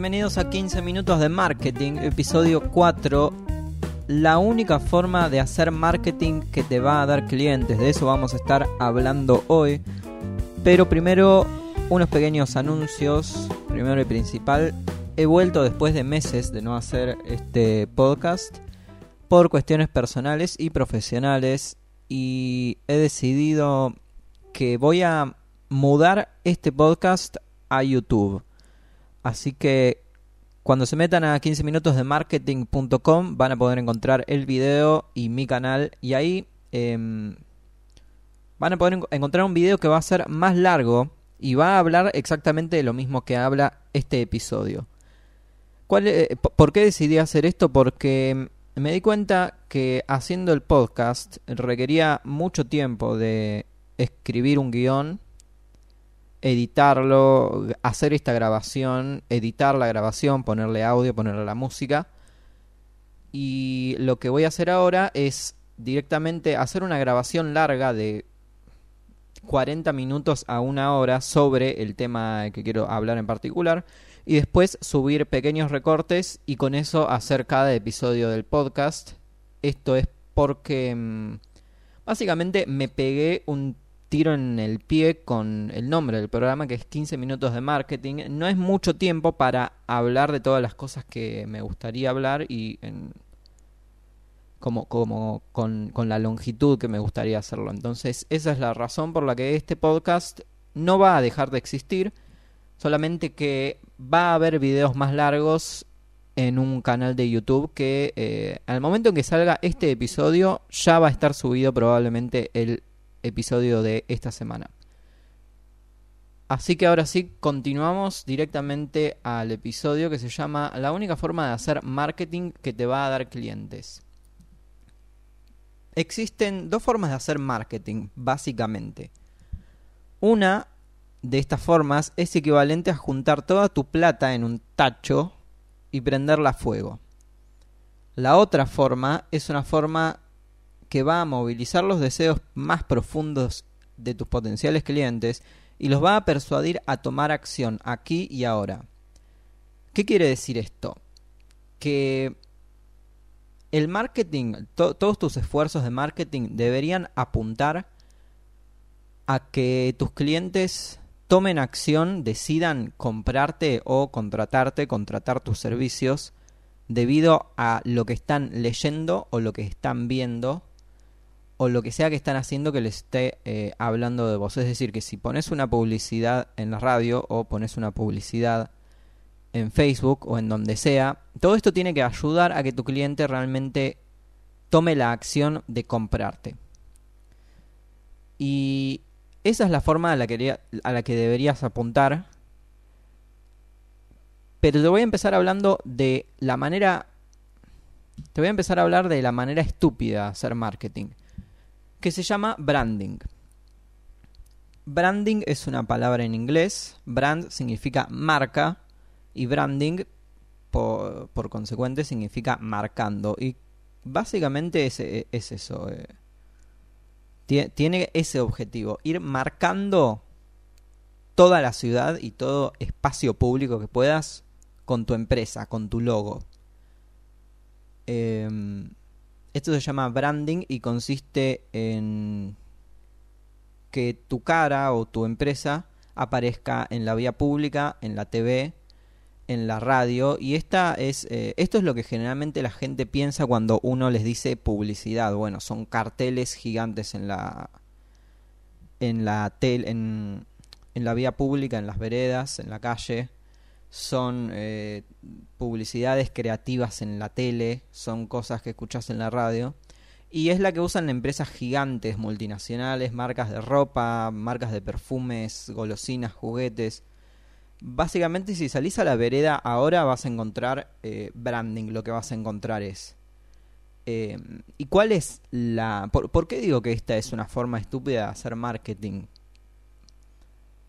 Bienvenidos a 15 minutos de marketing, episodio 4. La única forma de hacer marketing que te va a dar clientes, de eso vamos a estar hablando hoy. Pero primero unos pequeños anuncios. Primero y principal, he vuelto después de meses de no hacer este podcast por cuestiones personales y profesionales y he decidido que voy a mudar este podcast a YouTube. Así que cuando se metan a 15 minutos de marketing.com van a poder encontrar el video y mi canal y ahí em, van a poder encontrar un video que va a ser más largo y va a hablar exactamente de lo mismo que habla este episodio. ¿Cuál, eh, ¿Por qué decidí hacer esto? Porque me di cuenta que haciendo el podcast requería mucho tiempo de escribir un guion, editarlo, hacer esta grabación, editar la grabación, ponerle audio, ponerle la música. Y lo que voy a hacer ahora es directamente hacer una grabación larga de 40 minutos a una hora sobre el tema que quiero hablar en particular y después subir pequeños recortes y con eso hacer cada episodio del podcast. Esto es porque mm, básicamente me pegué un tiro en el pie con el nombre del programa que es 15 minutos de marketing. No es mucho tiempo para hablar de todas las cosas que me gustaría hablar y en, como, como con, con la longitud que me gustaría hacerlo. Entonces esa es la razón por la que este podcast no va a dejar de existir, solamente que va a haber videos más largos en un canal de YouTube que eh, al momento en que salga este episodio ya va a estar subido probablemente el episodio de esta semana. Así que ahora sí, continuamos directamente al episodio que se llama La única forma de hacer marketing que te va a dar clientes. Existen dos formas de hacer marketing, básicamente. Una de estas formas es equivalente a juntar toda tu plata en un tacho y prenderla a fuego. La otra forma es una forma que va a movilizar los deseos más profundos de tus potenciales clientes y los va a persuadir a tomar acción aquí y ahora. ¿Qué quiere decir esto? Que el marketing, todos tus esfuerzos de marketing deberían apuntar a que tus clientes tomen acción, decidan comprarte o contratarte, contratar tus servicios debido a lo que están leyendo o lo que están viendo o lo que sea que están haciendo que les esté eh, hablando de vos. Es decir, que si pones una publicidad en la radio o pones una publicidad en Facebook o en donde sea, todo esto tiene que ayudar a que tu cliente realmente tome la acción de comprarte. Y esa es la forma a la que, a la que deberías apuntar. Pero te voy a empezar hablando de la manera... Te voy a empezar a hablar de la manera estúpida de hacer marketing que se llama branding. Branding es una palabra en inglés, brand significa marca y branding por, consecuente significa marcando. Y básicamente es, es eso. Eh. Tiene ese objetivo, ir marcando toda la ciudad y todo espacio público que puedas con tu empresa, con tu logo. Eh, esto se llama branding y consiste en que tu cara o tu empresa aparezca en la vía pública, en la TV, en la radio y esta es eh, esto es lo que generalmente la gente piensa cuando uno les dice publicidad. Bueno, son carteles gigantes en la en la en la vía pública, en las veredas, en la calle son eh, publicidades creativas en la tele, son cosas que escuchas en la radio. Y es la que usan empresas gigantes, multinacionales, marcas de ropa, marcas de perfumes, golosinas, juguetes. Básicamente si salís a la vereda ahora vas a encontrar eh, branding, lo que vas a encontrar es... Eh, ¿Y cuál es la... Por, ¿Por qué digo que esta es una forma estúpida de hacer marketing?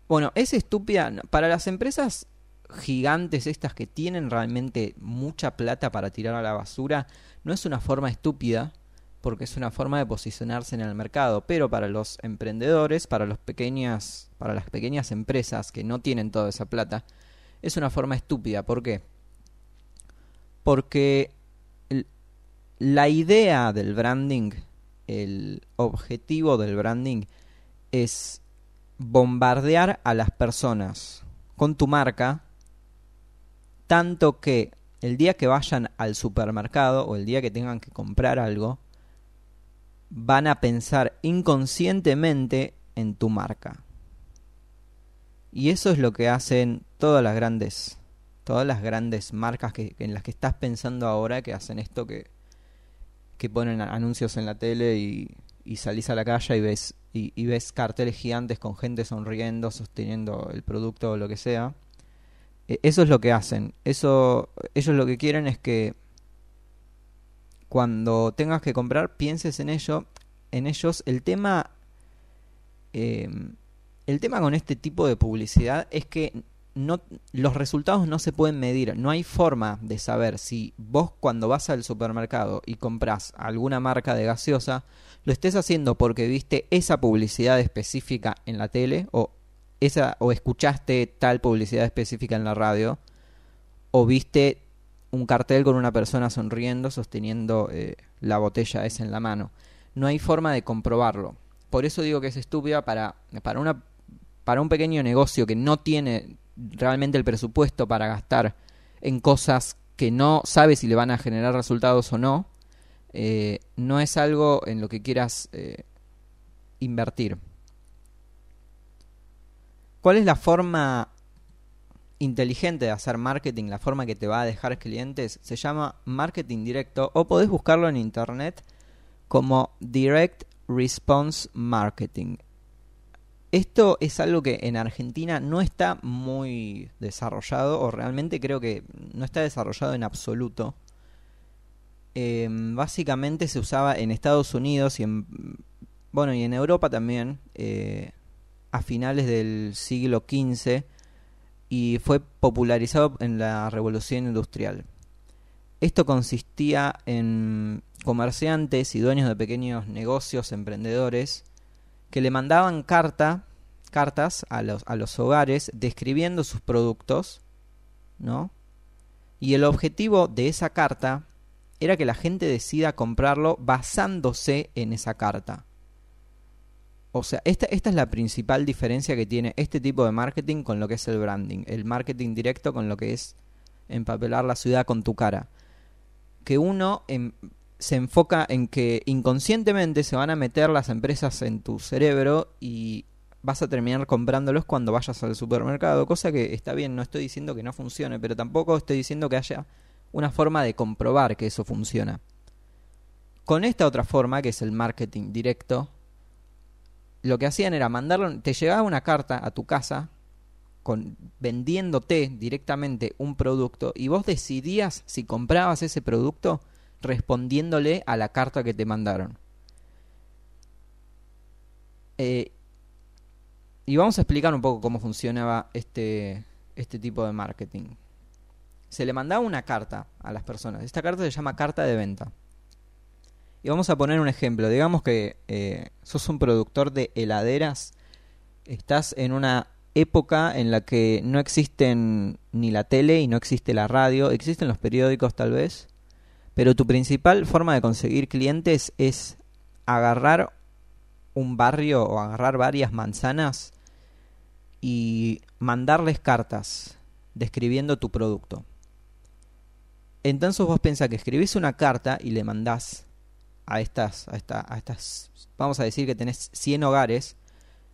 Bueno, es estúpida. Para las empresas gigantes estas que tienen realmente mucha plata para tirar a la basura, no es una forma estúpida, porque es una forma de posicionarse en el mercado, pero para los emprendedores, para los pequeñas, para las pequeñas empresas que no tienen toda esa plata, es una forma estúpida. ¿Por qué? Porque la idea del branding, el objetivo del branding es bombardear a las personas con tu marca, tanto que el día que vayan al supermercado o el día que tengan que comprar algo, van a pensar inconscientemente en tu marca. Y eso es lo que hacen todas las grandes, todas las grandes marcas que, en las que estás pensando ahora que hacen esto que, que ponen anuncios en la tele y, salís a la calle y ves, y, ves carteles gigantes con gente sonriendo, sosteniendo el producto o lo que sea. E, eso es lo que hacen. Eso, ellos lo que quieren es que cuando tengas que comprar pienses en ello, en ellos. El tema, em, el tema con este tipo de publicidad es que no, los resultados no se pueden medir. No hay forma de saber si vos cuando vas al supermercado y compras alguna marca de gaseosa, lo estés haciendo porque viste esa publicidad específica en la tele o esa o escuchaste tal publicidad específica en la radio o viste un cartel con una persona sonriendo sosteniendo eh, la botella esa en la mano. No hay forma de comprobarlo. Por eso digo que es estúpida para, para, una, para un pequeño negocio que no tiene realmente el presupuesto para gastar en cosas que no sabe si le van a generar resultados o no, eh, no es algo en lo que quieras eh, invertir. ¿Cuál es la forma inteligente de hacer marketing, la forma que te va a dejar clientes? Se llama marketing directo o podés buscarlo en internet como Direct Response Marketing. Esto es algo que en Argentina no está muy desarrollado o realmente creo que no está desarrollado en absoluto. Em, básicamente se usaba en Estados Unidos y en bueno y en Europa también eh, a finales del siglo XV y fue popularizado en la Revolución Industrial. Esto consistía en comerciantes y dueños de pequeños negocios, emprendedores, que le mandaban carta, cartas a los, a los hogares describiendo sus productos, ¿no? Y el objetivo de esa carta era que la gente decida comprarlo basándose en esa carta. O sea, esta, esta es la principal diferencia que tiene este tipo de marketing con lo que es el branding. El marketing directo con lo que es empapelar la ciudad con tu cara. Que uno en, se enfoca en que inconscientemente se van a meter las empresas en tu cerebro y vas a terminar comprándolos cuando vayas al supermercado, cosa que está bien, no estoy diciendo que no funcione, pero tampoco estoy diciendo que haya una forma de comprobar que eso funciona. Con esta otra forma, que es el marketing directo, lo que hacían era mandarlo, te llegaba una carta a tu casa con vendiéndote directamente un producto y vos decidías si comprabas ese producto respondiéndole a la carta que te mandaron. Eh, y vamos a explicar un poco cómo funcionaba este, este tipo de marketing. Se le mandaba una carta a las personas. Esta carta se llama carta de venta. Y vamos a poner un ejemplo. Digamos que eh, sos un productor de heladeras. Estás en una época en la que no existen ni la tele y no existe la radio. Existen los periódicos tal vez. Pero tu principal forma de conseguir clientes es agarrar un barrio o agarrar varias manzanas y mandarles cartas describiendo tu producto. Entonces vos pensás que escribís una carta y le mandás a estas, a, esta, a estas, vamos a decir que tenés 100 hogares,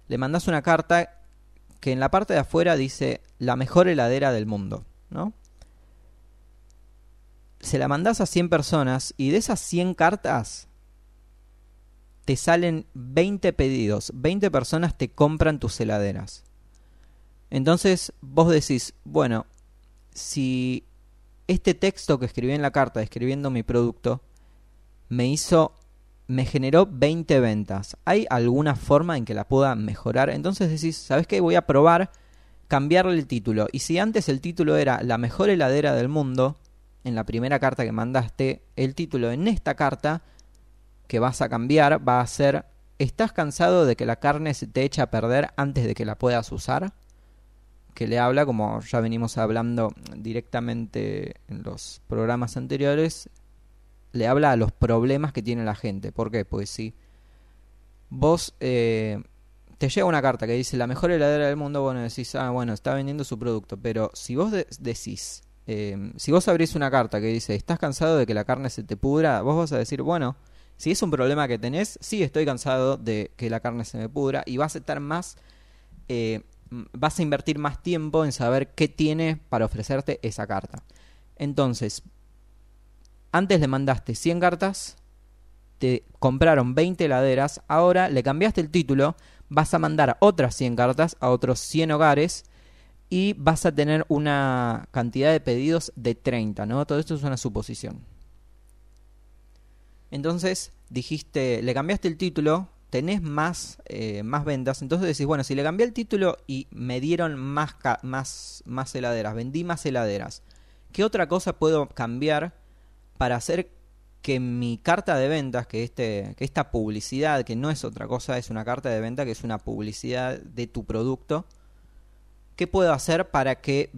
le mandás una carta que en la parte de afuera dice la mejor heladera del mundo, ¿no? se la mandás a 100 personas y de esas 100 cartas te salen 20 pedidos, 20 personas te compran tus heladeras. Entonces vos decís, bueno, si este texto que escribí en la carta describiendo mi producto me hizo me generó 20 ventas. ¿Hay alguna forma en que la pueda mejorar? Entonces decís, ¿sabes qué? Voy a probar cambiarle el título. Y si antes el título era la mejor heladera del mundo, en la primera carta que mandaste, el título en esta carta que vas a cambiar va a ser ¿Estás cansado de que la carne se te eche a perder antes de que la puedas usar? que le habla, como ya venimos hablando directamente en los programas anteriores, le habla a los problemas que tiene la gente. ¿Por qué? Pues si vos eh, te llega una carta que dice la mejor heladera del mundo, bueno, decís, ah, bueno, está vendiendo su producto, pero si vos decís, eh, si vos abrís una carta que dice, estás cansado de que la carne se te pudra, vos vas a decir, bueno, si es un problema que tenés, sí estoy cansado de que la carne se me pudra y vas a estar más... Eh, vas a invertir más tiempo en saber qué tiene para ofrecerte esa carta. Entonces, antes le mandaste 100 cartas, te compraron 20 heladeras, ahora le cambiaste el título, vas a mandar otras 100 cartas a otros 100 hogares y vas a tener una cantidad de pedidos de 30, ¿no? Todo esto es una suposición. Entonces, dijiste, le cambiaste el título, tenés más, eh, más ventas, entonces decís, bueno, si le cambié el título y me dieron más, más, más heladeras, vendí más heladeras, ¿qué otra cosa puedo cambiar para hacer que mi carta de ventas, que, este, que esta publicidad, que no es otra cosa, es una carta de venta, que es una publicidad de tu producto, ¿qué puedo hacer para que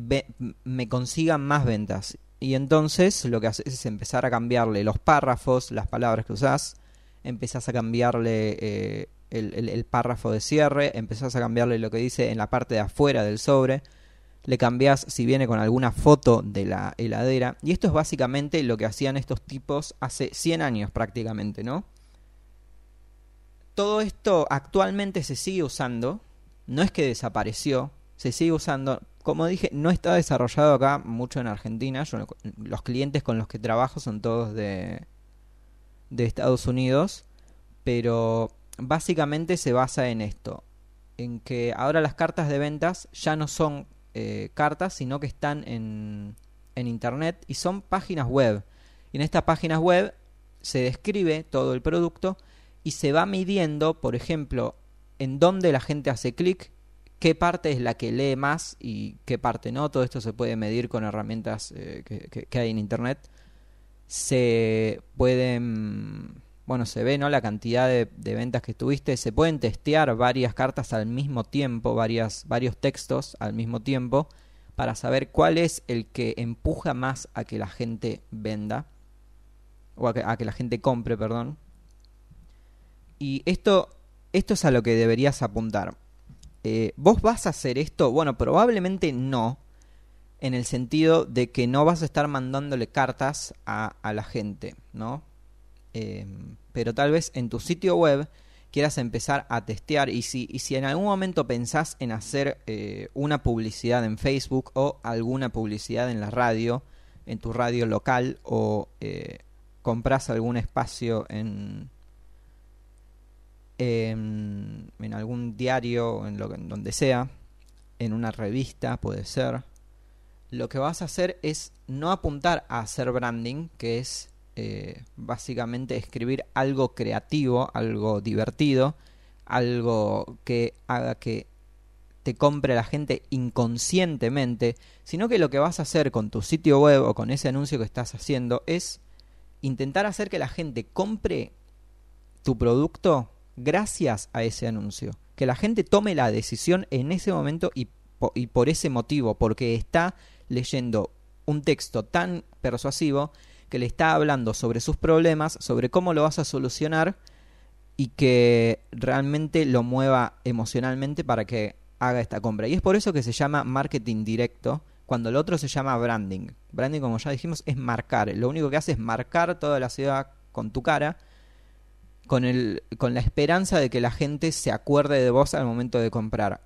me consigan más ventas? Y entonces lo que haces es empezar a cambiarle los párrafos, las palabras que usás, empezás a cambiarle eh, el, el, párrafo de cierre, empezás a cambiarle lo que dice en la parte de afuera del sobre, le cambiás si viene con alguna foto de la heladera. Y esto es básicamente lo que hacían estos tipos hace 100 años prácticamente, ¿no? Todo esto actualmente se sigue usando, no es que desapareció, se sigue usando. Como dije, no está desarrollado acá mucho en Argentina. los clientes con los que trabajo son todos de, de Estados Unidos, pero básicamente se basa en esto, en que ahora las cartas de ventas ya no son eh, cartas, sino que están en, en Internet y son páginas web. Y en estas páginas web se describe todo el producto y se va midiendo, por ejemplo, en dónde la gente hace clic, qué parte es la que lee más y qué parte no. Todo esto se puede medir con herramientas eh, que, que, hay en Internet. Se pueden, bueno, se ve, ¿no? La cantidad de, de, ventas que tuviste. Se pueden testear varias cartas al mismo tiempo, varias, varios textos al mismo tiempo, para saber cuál es el que empuja más a que la gente venda. O a que, a que la gente compre, perdón. Y esto, esto es a lo que deberías apuntar eh, ¿vos vas a hacer esto? Bueno, probablemente no, en el sentido de que no vas a estar mandándole cartas a, la gente, ¿no? Eh, pero tal vez en tu sitio web quieras empezar a testear y si, y si en algún momento pensás en hacer eh, una publicidad en Facebook o alguna publicidad en la radio, en tu radio local o compras algún espacio en, en, algún diario, en, en donde sea, en una revista puede ser, lo que vas a hacer es no apuntar a hacer branding, que es eh, básicamente escribir algo creativo, algo divertido, algo que haga que te compre la gente inconscientemente, sino que lo que vas a hacer con tu sitio web o con ese anuncio que estás haciendo es intentar hacer que la gente compre tu producto gracias a ese anuncio. Que la gente tome la decisión en ese momento y, y por ese motivo, porque está leyendo un texto tan persuasivo que le está hablando sobre sus problemas, sobre cómo lo vas a solucionar y que realmente lo mueva emocionalmente para que haga esta compra. Y es por eso que se llama marketing directo, cuando el otro se llama branding. Branding, como ya dijimos, es marcar. Lo único que hace es marcar toda la ciudad con tu cara con, el, con la esperanza de que la gente se acuerde de vos al momento de comprar.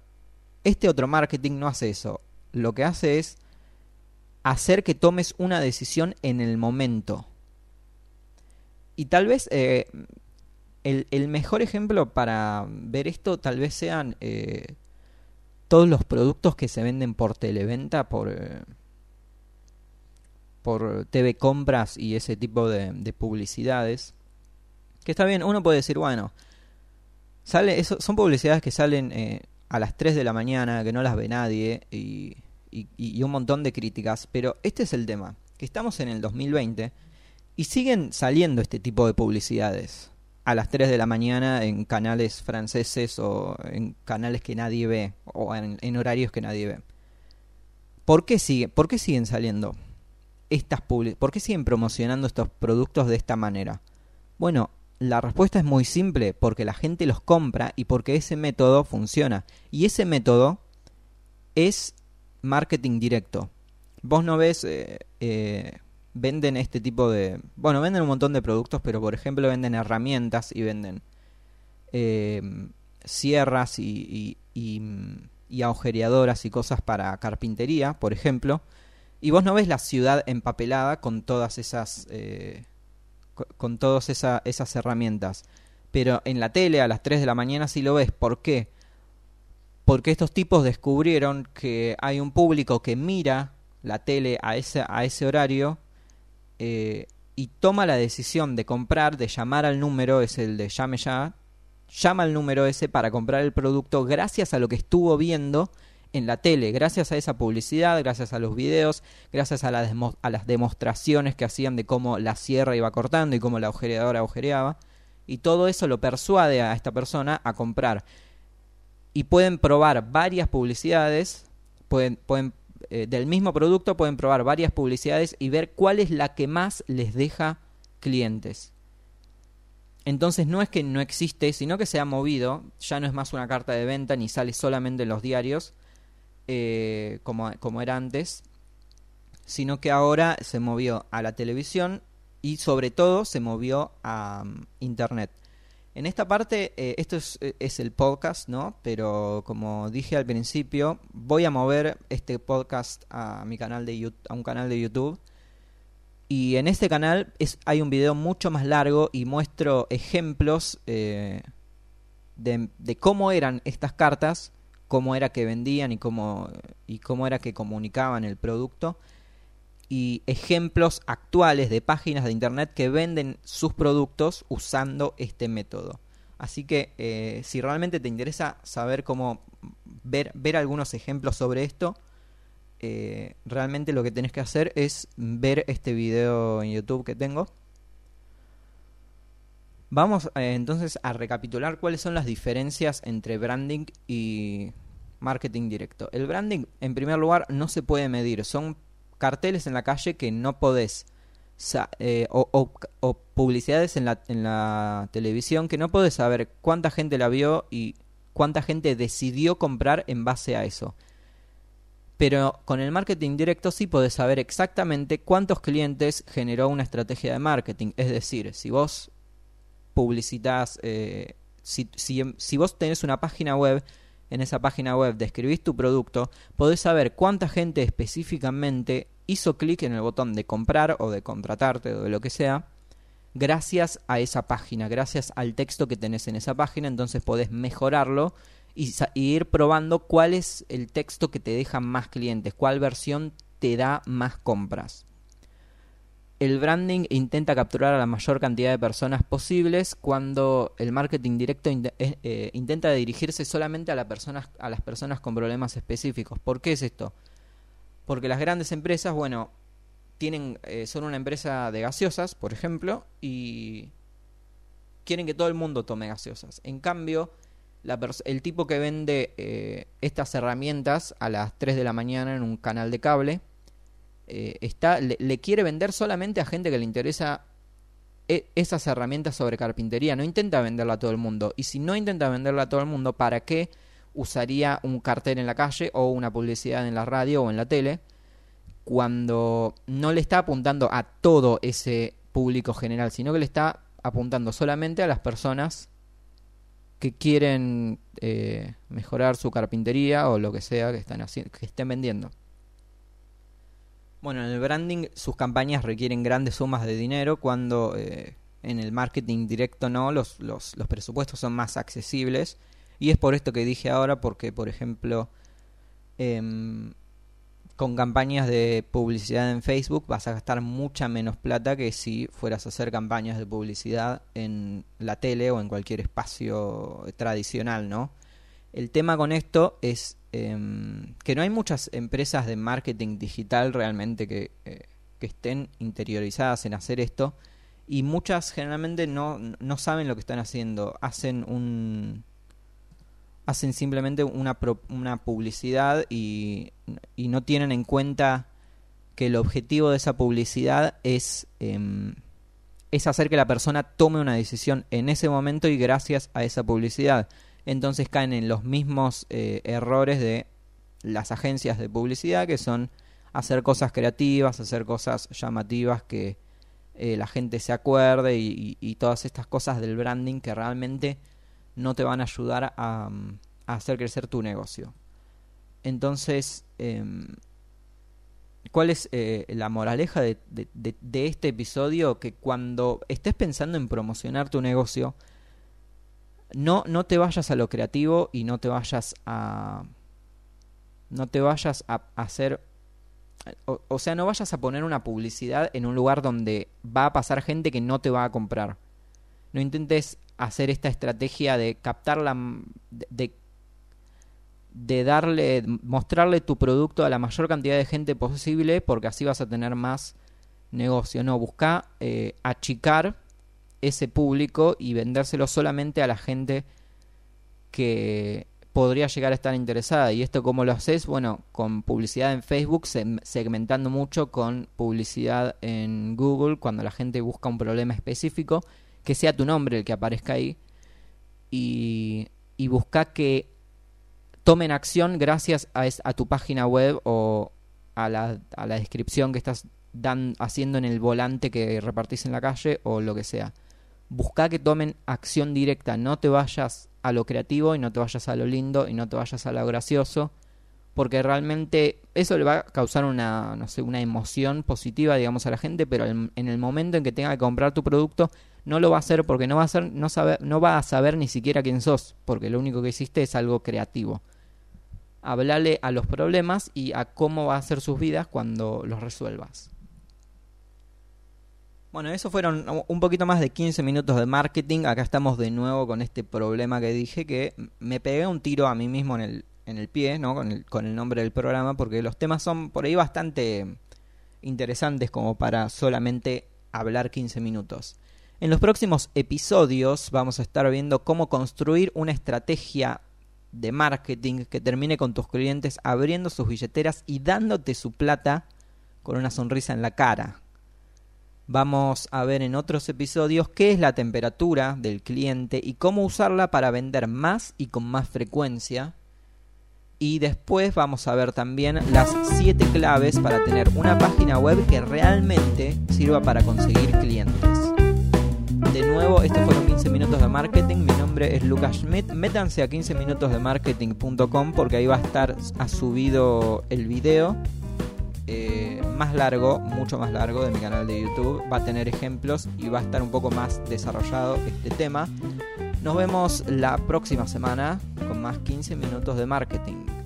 Este otro marketing no hace eso. Lo que hace es hacer que tomes una decisión en el momento. Y tal vez eh, el, mejor ejemplo para ver esto tal vez sean eh, todos los productos que se venden por televenta, por, eh, por TV compras y ese tipo de publicidades. Que está bien, uno puede decir, bueno, son publicidades que salen a las 3 de la mañana, que no las ve nadie y, y, un montón de críticas, pero este es el tema, que estamos en el 2020 y siguen saliendo este tipo de publicidades a las 3 de la mañana en canales franceses o en canales que nadie ve o en, en horarios que nadie ve. ¿Por qué, sigue, ¿Por qué siguen saliendo estas ¿Por qué siguen promocionando estos productos de esta manera? Bueno, la respuesta es muy simple, porque la gente los compra y porque ese método funciona. Y ese método es marketing directo. Vos no ves, eh, eh, venden este tipo de... Bueno, venden un montón de productos, pero por ejemplo venden herramientas y venden eh, sierras y, y, y, agujereadoras y cosas para carpintería, por ejemplo. Y vos no ves la ciudad empapelada con todas esas... con todas esas herramientas. Pero en la tele a las 3 de la mañana sí lo ves. ¿Por qué? Porque estos tipos descubrieron que hay un público que mira la tele a ese, a ese horario eh, y toma la decisión de comprar, de llamar al número, es el de llame ya, llama al número ese para comprar el producto gracias a lo que estuvo viendo en la tele, gracias a esa publicidad, gracias a los videos, gracias a, a las demostraciones que hacían de cómo la sierra iba cortando y cómo la agujereadora agujereaba. Y todo eso lo persuade a esta persona a comprar. Y pueden probar varias publicidades, pueden, pueden eh, del mismo producto pueden probar varias publicidades y ver cuál es la que más les deja clientes. Entonces no es que no existe, sino que se ha movido, ya no es más una carta de venta ni sale solamente en los diarios eh, como, como era antes, sino que ahora se movió a la televisión y sobre todo se movió a mm, Internet. En esta parte, eh, esto eh, es, el podcast, ¿no? Pero como dije al principio, voy a mover este podcast a mi canal de YouTube, a un canal de YouTube. Y en este canal es, hay un video mucho más largo y muestro ejemplos eh, de, de, cómo eran estas cartas, cómo era que vendían y cómo, y cómo era que comunicaban el producto y ejemplos actuales de páginas de internet que venden sus productos usando este método. Así que eh, si realmente te interesa saber cómo ver, ver algunos ejemplos sobre esto, eh, realmente lo que tenés que hacer es ver este video en YouTube que tengo. Vamos eh, entonces a recapitular cuáles son las diferencias entre branding y marketing directo. El branding, en primer lugar, no se puede medir. Son carteles en la calle que no podés, eh, o, publicidades en la, en la televisión que no podés saber cuánta gente la vio y cuánta gente decidió comprar en base a eso. Pero con el marketing directo sí podés saber exactamente cuántos clientes generó una estrategia de marketing. Es decir, si vos publicitas, eh, si, si, si vos tenés una página web en esa página web describís tu producto, podés saber cuánta gente específicamente hizo clic en el botón de comprar o de contratarte o de lo que sea, gracias a esa página, gracias al texto que tenés en esa página, entonces podés mejorarlo y, ir probando cuál es el texto que te deja más clientes, cuál versión te da más compras el branding intenta capturar a la mayor cantidad de personas posibles cuando el marketing directo eh, eh, intenta dirigirse solamente a, personas, a las personas con problemas específicos. ¿Por qué es esto? Porque las grandes empresas, bueno, tienen, eh, son una empresa de gaseosas, por ejemplo, y quieren que todo el mundo tome gaseosas. En cambio, el tipo que vende estas herramientas a las 3 de la mañana en un canal de cable, eh, está, le, quiere vender solamente a gente que le interesa e, esas herramientas sobre carpintería. No intenta venderla a todo el mundo. Y si no intenta venderla a todo el mundo, ¿para qué usaría un cartel en la calle o una publicidad en la radio o en la tele? Cuando no le está apuntando a todo ese público general, sino que le está apuntando solamente a las personas que quieren eh, mejorar su carpintería o lo que sea que, están que estén vendiendo. Bueno, en el branding sus campañas requieren grandes sumas de dinero cuando eh, en el marketing directo no, los, los, los, presupuestos son más accesibles. Y es por esto que dije ahora, porque por ejemplo, em, con campañas de publicidad en Facebook vas a gastar mucha menos plata que si fueras a hacer campañas de publicidad en la tele o en cualquier espacio tradicional, ¿no? El tema con esto es Em, que no hay muchas empresas de marketing digital realmente que, eh, que, estén interiorizadas en hacer esto y muchas generalmente no, no saben lo que están haciendo. Hacen un, hacen simplemente una, una publicidad y, y, no tienen en cuenta que el objetivo de esa publicidad es, em, es hacer que la persona tome una decisión en ese momento y gracias a esa publicidad. Entonces caen en los mismos eh, errores de las agencias de publicidad que son hacer cosas creativas, hacer cosas llamativas que eh, la gente se acuerde y, todas estas cosas del branding que realmente no te van a ayudar a, hacer crecer tu negocio. Entonces, em, ¿cuál es eh, la moraleja de, de, este episodio? Que cuando estés pensando en promocionar tu negocio, no, no te vayas a lo creativo y no te vayas a... No te vayas a hacer o, sea, no vayas a poner una publicidad en un lugar donde va a pasar gente que no te va a comprar. No intentes hacer esta estrategia de captar la. de, de darle. mostrarle tu producto a la mayor cantidad de gente posible porque así vas a tener más negocio. No, busca eh, achicar ese público y vendérselo solamente a la gente que podría llegar a estar interesada. ¿Y esto cómo lo haces? Bueno, con publicidad en Facebook, segmentando mucho con publicidad en Google, cuando la gente busca un problema específico, que sea tu nombre el que aparezca ahí. Y, y busca que tomen acción gracias a, a tu página web o a la, a la descripción que estás haciendo en el volante que repartís en la calle o lo que sea. Busca que tomen acción directa, no te vayas a lo creativo y no te vayas a lo lindo y no te vayas a lo gracioso, porque realmente eso le va a causar una, no sé, una emoción positiva, digamos, a la gente, pero en el momento en que tenga que comprar tu producto, no lo va a hacer porque no va a, ser, no, no va a saber ni siquiera quién sos, porque lo único que hiciste es algo creativo. Hablale a los problemas y a cómo va a ser sus vidas cuando los resuelvas. Bueno, eso fueron un poquito más de 15 minutos de marketing. Acá estamos de nuevo con este problema que dije que me pegué un tiro a mí mismo en el, en el pie, ¿no? Con el, con el nombre del programa, porque los temas son por ahí bastante interesantes como para solamente hablar 15 minutos. En los próximos episodios vamos a estar viendo cómo construir una estrategia de marketing que termine con tus clientes abriendo sus billeteras y dándote su plata con una sonrisa en la cara. Vamos a ver en otros episodios qué es la temperatura del cliente y cómo usarla para vender más y con más frecuencia. Y después vamos a ver también las 7 claves para tener una página web que realmente sirva para conseguir clientes. De nuevo, estos fueron 15 minutos de marketing. Mi nombre es Lucas Schmidt. Métanse a 15minutosdemarketing.com porque ahí va a estar a subido el video eh, más largo, mucho más largo de mi canal de YouTube. Va a tener ejemplos y va a estar un poco más desarrollado este tema. Nos vemos la próxima semana con más 15 minutos de marketing.